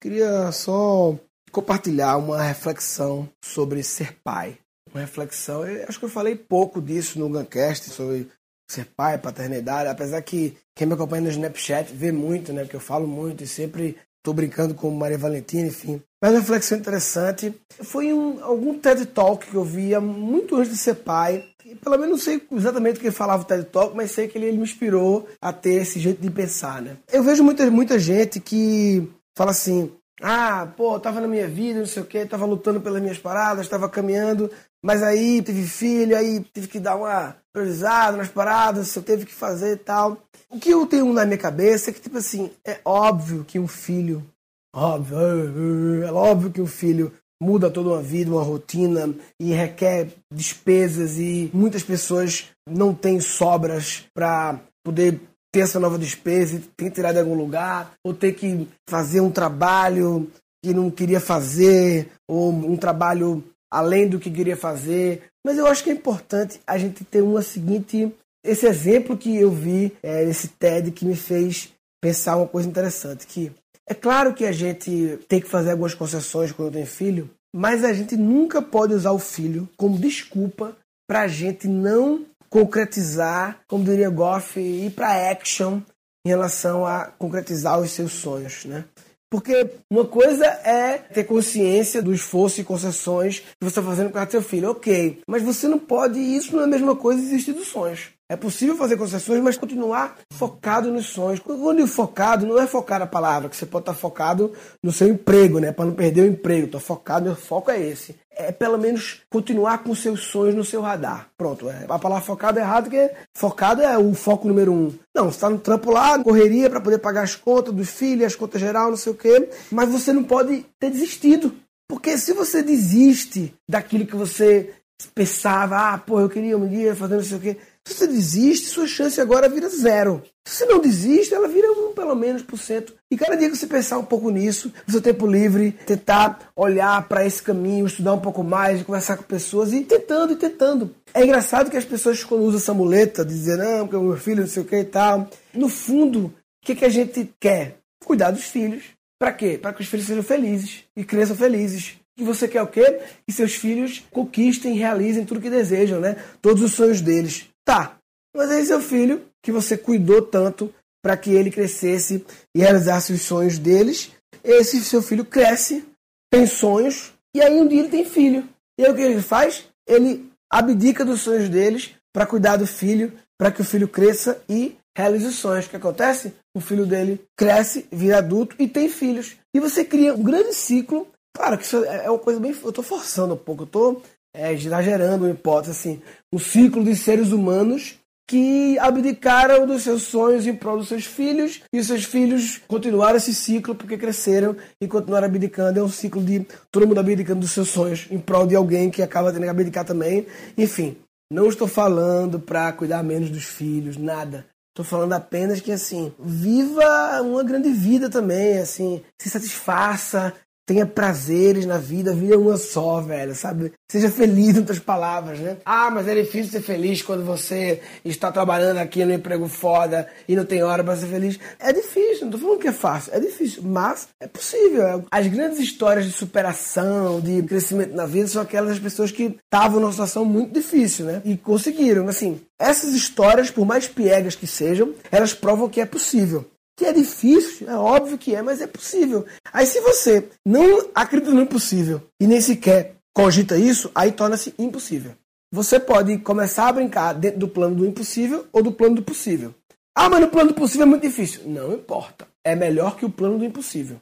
Queria só compartilhar uma reflexão sobre ser pai. Uma reflexão, eu acho que eu falei pouco disso no Guncast, sobre ser pai, paternidade, apesar que quem me acompanha no Snapchat vê muito, né? Porque eu falo muito e sempre estou brincando com Maria Valentina, enfim. Mas uma reflexão interessante foi um, algum TED Talk que eu via muito antes de ser pai. E pelo menos não sei exatamente o que falava o TED Talk, mas sei que ele, ele me inspirou a ter esse jeito de pensar, né? Eu vejo muita, muita gente que fala assim, ah, pô, tava na minha vida, não sei o que, tava lutando pelas minhas paradas, tava caminhando, mas aí teve filho, aí tive que dar uma priorizada nas paradas, eu teve que fazer e tal. O que eu tenho na minha cabeça é que, tipo assim, é óbvio que um filho, óbvio, é óbvio que um filho muda toda uma vida, uma rotina e requer despesas e muitas pessoas não têm sobras para poder ter essa nova despesa, e tem que tirar de algum lugar, ou ter que fazer um trabalho que não queria fazer, ou um trabalho além do que queria fazer. Mas eu acho que é importante a gente ter uma seguinte. Esse exemplo que eu vi, é, esse TED, que me fez pensar uma coisa interessante, que é claro que a gente tem que fazer algumas concessões quando tem filho, mas a gente nunca pode usar o filho como desculpa para a gente não concretizar, como diria Goff, ir para action em relação a concretizar os seus sonhos, né? Porque uma coisa é ter consciência do esforço e concessões que você está fazendo o seu filho, ok. Mas você não pode, isso não é a mesma coisa existir dos sonhos. É possível fazer concessões, mas continuar focado nos sonhos. Quando focado, não é focar a palavra, que você pode estar focado no seu emprego, né? Para não perder o emprego. Estou focado, meu foco é esse. É pelo menos continuar com seus sonhos no seu radar. Pronto. É, a palavra focado é errado, porque focado é o foco número um. Não, você está no trampo lá, correria para poder pagar as contas dos filhos, as contas geral, não sei o quê. Mas você não pode ter desistido. Porque se você desiste daquilo que você pensava, ah, pô, eu queria um dia fazer não sei o quê se você desiste, sua chance agora vira zero. Se você não desiste, ela vira um, pelo menos, por cento. E cada dia que você pensar um pouco nisso, no seu tempo livre, tentar olhar para esse caminho, estudar um pouco mais, conversar com pessoas e tentando e tentando. É engraçado que as pessoas, quando usam essa muleta, de dizer, não, porque o meu filho não sei o que e tal, no fundo, o que, que a gente quer? Cuidar dos filhos. Para quê? Para que os filhos sejam felizes e cresçam felizes. E você quer o quê? Que seus filhos conquistem, realizem tudo o que desejam, né? Todos os sonhos deles. Tá, mas aí seu filho, que você cuidou tanto para que ele crescesse e realizasse os sonhos deles, esse seu filho cresce, tem sonhos, e aí um dia ele tem filho. E aí o que ele faz? Ele abdica dos sonhos deles para cuidar do filho, para que o filho cresça e realize os sonhos. O que acontece? O filho dele cresce, vira adulto e tem filhos. E você cria um grande ciclo. Claro que isso é uma coisa bem. Eu estou forçando um pouco, eu estou é, exagerando uma hipótese, assim, um ciclo de seres humanos que abdicaram dos seus sonhos em prol dos seus filhos e os seus filhos continuaram esse ciclo porque cresceram e continuaram abdicando. É um ciclo de todo mundo abdicando dos seus sonhos em prol de alguém que acaba tendo que abdicar também. Enfim, não estou falando para cuidar menos dos filhos, nada. Estou falando apenas que, assim, viva uma grande vida também, assim, se satisfaça, tenha prazeres na vida, a vida é uma só, velho, sabe? Seja feliz, em outras palavras, né? Ah, mas é difícil ser feliz quando você está trabalhando aqui no emprego foda e não tem hora para ser feliz. É difícil, não tô falando que é fácil, é difícil, mas é possível. As grandes histórias de superação, de crescimento na vida, são aquelas pessoas que estavam numa situação muito difícil, né? E conseguiram, assim. Essas histórias, por mais piegas que sejam, elas provam que é possível. Que é difícil, é óbvio que é, mas é possível. Aí se você não acredita no impossível e nem sequer cogita isso, aí torna-se impossível. Você pode começar a brincar dentro do plano do impossível ou do plano do possível. Ah, mas no plano do possível é muito difícil. Não importa. É melhor que o plano do impossível.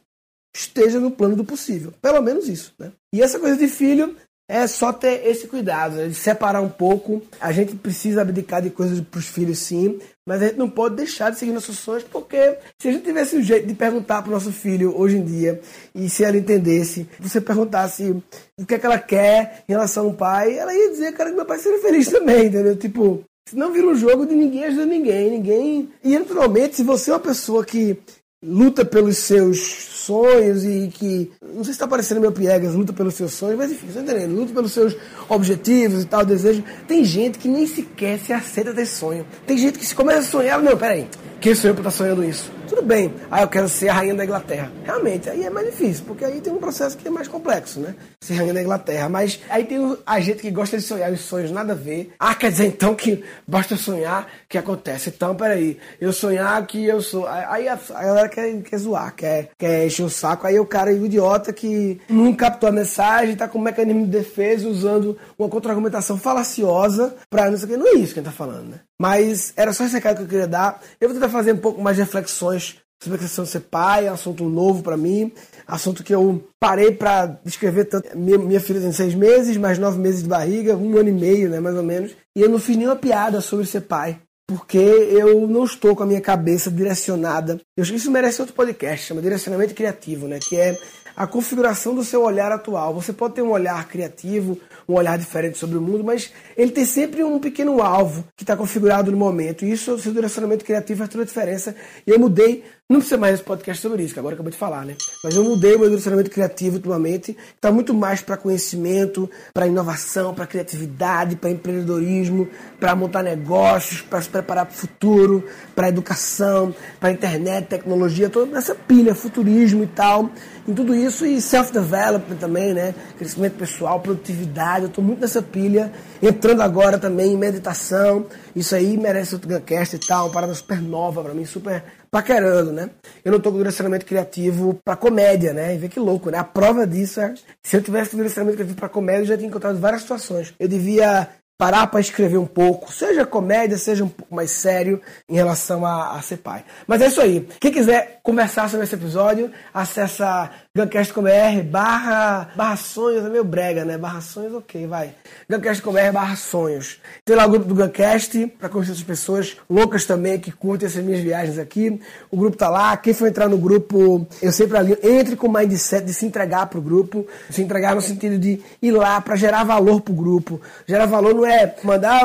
Esteja no plano do possível. Pelo menos isso. Né? E essa coisa de filho é só ter esse cuidado, né? de separar um pouco. A gente precisa abdicar de coisas para os filhos, sim, mas a gente não pode deixar de seguir nossos sonhos, porque se a gente tivesse um jeito de perguntar para o nosso filho hoje em dia, e se ela entendesse, você perguntasse o que é que ela quer em relação ao pai, ela ia dizer, cara, que meu pai seria feliz também, entendeu? Tipo, não vira um jogo de ninguém ajuda ninguém, ninguém. E naturalmente, se você é uma pessoa que luta pelos seus sonhos e que. Não sei se está parecendo meu piegas, luta pelos seus sonhos, mas enfim, você entendendo? Luta pelos seus objetivos e tal, desejos. Tem gente que nem sequer se aceita ter sonho. Tem gente que se começa a sonhar, não, peraí, quem sou eu para estar tá sonhando isso? Tudo bem, aí eu quero ser a rainha da Inglaterra. Realmente, aí é mais difícil, porque aí tem um processo que é mais complexo, né? Ser rainha da Inglaterra. Mas aí tem a gente que gosta de sonhar os sonhos nada a ver. Ah, quer dizer então que basta sonhar que acontece. Então, peraí, eu sonhar que eu sou. Aí a, a galera quer, quer zoar, quer, quer encher o saco. Aí o cara é o idiota que não captou a mensagem, tá com um mecanismo de defesa usando uma contra-argumentação falaciosa pra não sei o que. Não é isso que ele tá falando, né? Mas era só esse recado que eu queria dar. Eu vou tentar fazer um pouco mais de reflexões sobre a questão de ser pai, assunto novo para mim, assunto que eu parei para escrever tanto. Minha, minha, filha tem seis meses, mais nove meses de barriga, um ano e meio, né, mais ou menos, e eu não fiz nenhuma piada sobre ser pai. Porque eu não estou com a minha cabeça direcionada. Eu acho que isso merece outro podcast, chama Direcionamento Criativo, né? Que é a configuração do seu olhar atual. Você pode ter um olhar criativo, um olhar diferente sobre o mundo, mas ele tem sempre um pequeno alvo que está configurado no momento. E isso, o seu direcionamento criativo faz toda a diferença. E eu mudei, não precisa mais esse podcast sobre isso, que agora acabei de falar, né? Mas eu mudei o meu direcionamento criativo ultimamente, está muito mais para conhecimento, para inovação, para criatividade, para empreendedorismo, para montar negócios, para se preparar para o futuro, para educação, para internet, tecnologia, toda essa pilha, futurismo e tal em tudo isso e self-development também, né? Crescimento pessoal, produtividade. Eu estou muito nessa pilha. Entrando agora também em meditação. Isso aí merece outro Guncast e tal. Uma parada super nova para mim, super paquerando, né? Eu não estou com direcionamento criativo para comédia, né? E vê que louco, né? A prova disso é. Se eu tivesse direcionamento criativo para comédia, eu já tinha encontrado várias situações. Eu devia parar para escrever um pouco, seja comédia, seja um pouco mais sério em relação a, a ser pai. Mas é isso aí. Quem quiser conversar sobre esse episódio, acessa Guncast.com.br barra, barra sonhos, é meio brega, né? Barra sonhos, ok, vai. Guncast.com.br barra sonhos. Tem lá o grupo do Guncast para conhecer as pessoas loucas também que curtem essas minhas viagens aqui. O grupo tá lá. Quem for entrar no grupo, eu sempre alinho, entre com o mindset de se entregar pro grupo. Se entregar no sentido de ir lá para gerar valor pro grupo. Gerar valor não é mandar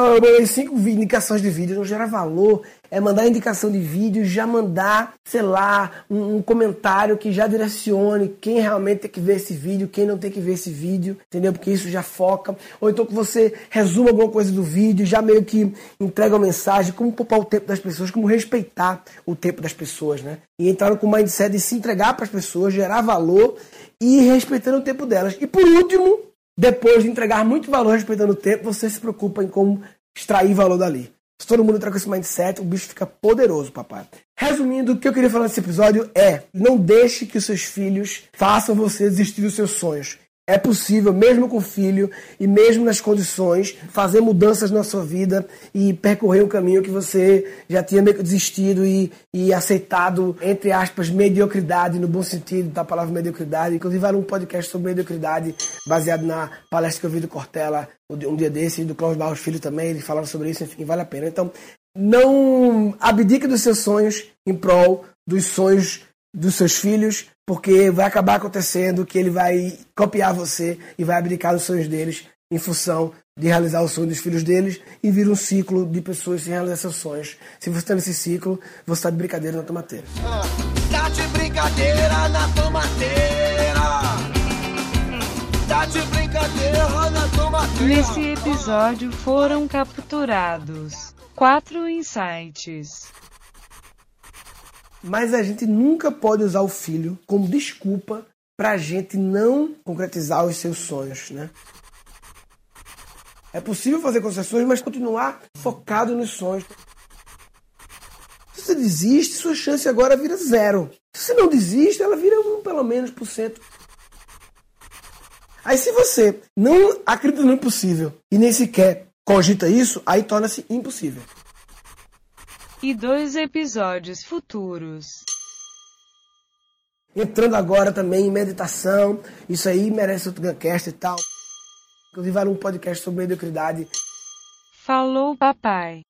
cinco indicações de vídeo, não gera valor é mandar indicação de vídeo, já mandar, sei lá, um, um, comentário que já direcione quem realmente tem que ver esse vídeo, quem não tem que ver esse vídeo, entendeu? Porque isso já foca. Ou então que você resuma alguma coisa do vídeo, já meio que entrega uma mensagem, como poupar o tempo das pessoas, como respeitar o tempo das pessoas, né? E entrar com o mindset de se entregar para as pessoas, gerar valor e respeitando o tempo delas. E por último, depois de entregar muito valor respeitando o tempo, você se preocupa em como extrair valor dali. Se todo mundo entrar com esse mindset, o bicho fica poderoso, papai. Resumindo, o que eu queria falar nesse episódio é: não deixe que os seus filhos façam você desistir dos seus sonhos. É possível, mesmo com filho e mesmo nas condições, fazer mudanças na sua vida e percorrer um caminho que você já tinha desistido e, e aceitado, entre aspas, mediocridade, no bom sentido da palavra mediocridade. Inclusive, era um podcast sobre mediocridade, baseado na palestra que eu vi do Cortella um dia desse, e do Cláudio Barros Filho também, ele falava sobre isso, enfim, vale a pena. Então, não abdique dos seus sonhos em prol dos sonhos dos seus filhos, porque vai acabar acontecendo que ele vai copiar você e vai abdicar dos sonhos deles em função de realizar o sonho dos filhos deles e vira um ciclo de pessoas sem realizar seus sonhos. Se você está nesse ciclo, você está de brincadeira na tomateira. Tá de brincadeira na tomateira. Tá de brincadeira na tomateira. Nesse episódio foram capturados quatro insights. Mas a gente nunca pode usar o filho como desculpa para a gente não concretizar os seus sonhos, né? É possível fazer concessões, mas continuar focado nos sonhos. Se você desiste, sua chance agora vira zero. Se você não desiste, ela vira um, pelo menos, por cento. Aí se você não acredita no impossível e nem sequer cogita isso, aí torna-se impossível e dois episódios futuros. Entrando agora também em meditação, isso aí merece outro Guncast e tal. Inclusive, era um podcast sobre mediocridade. Falou, papai.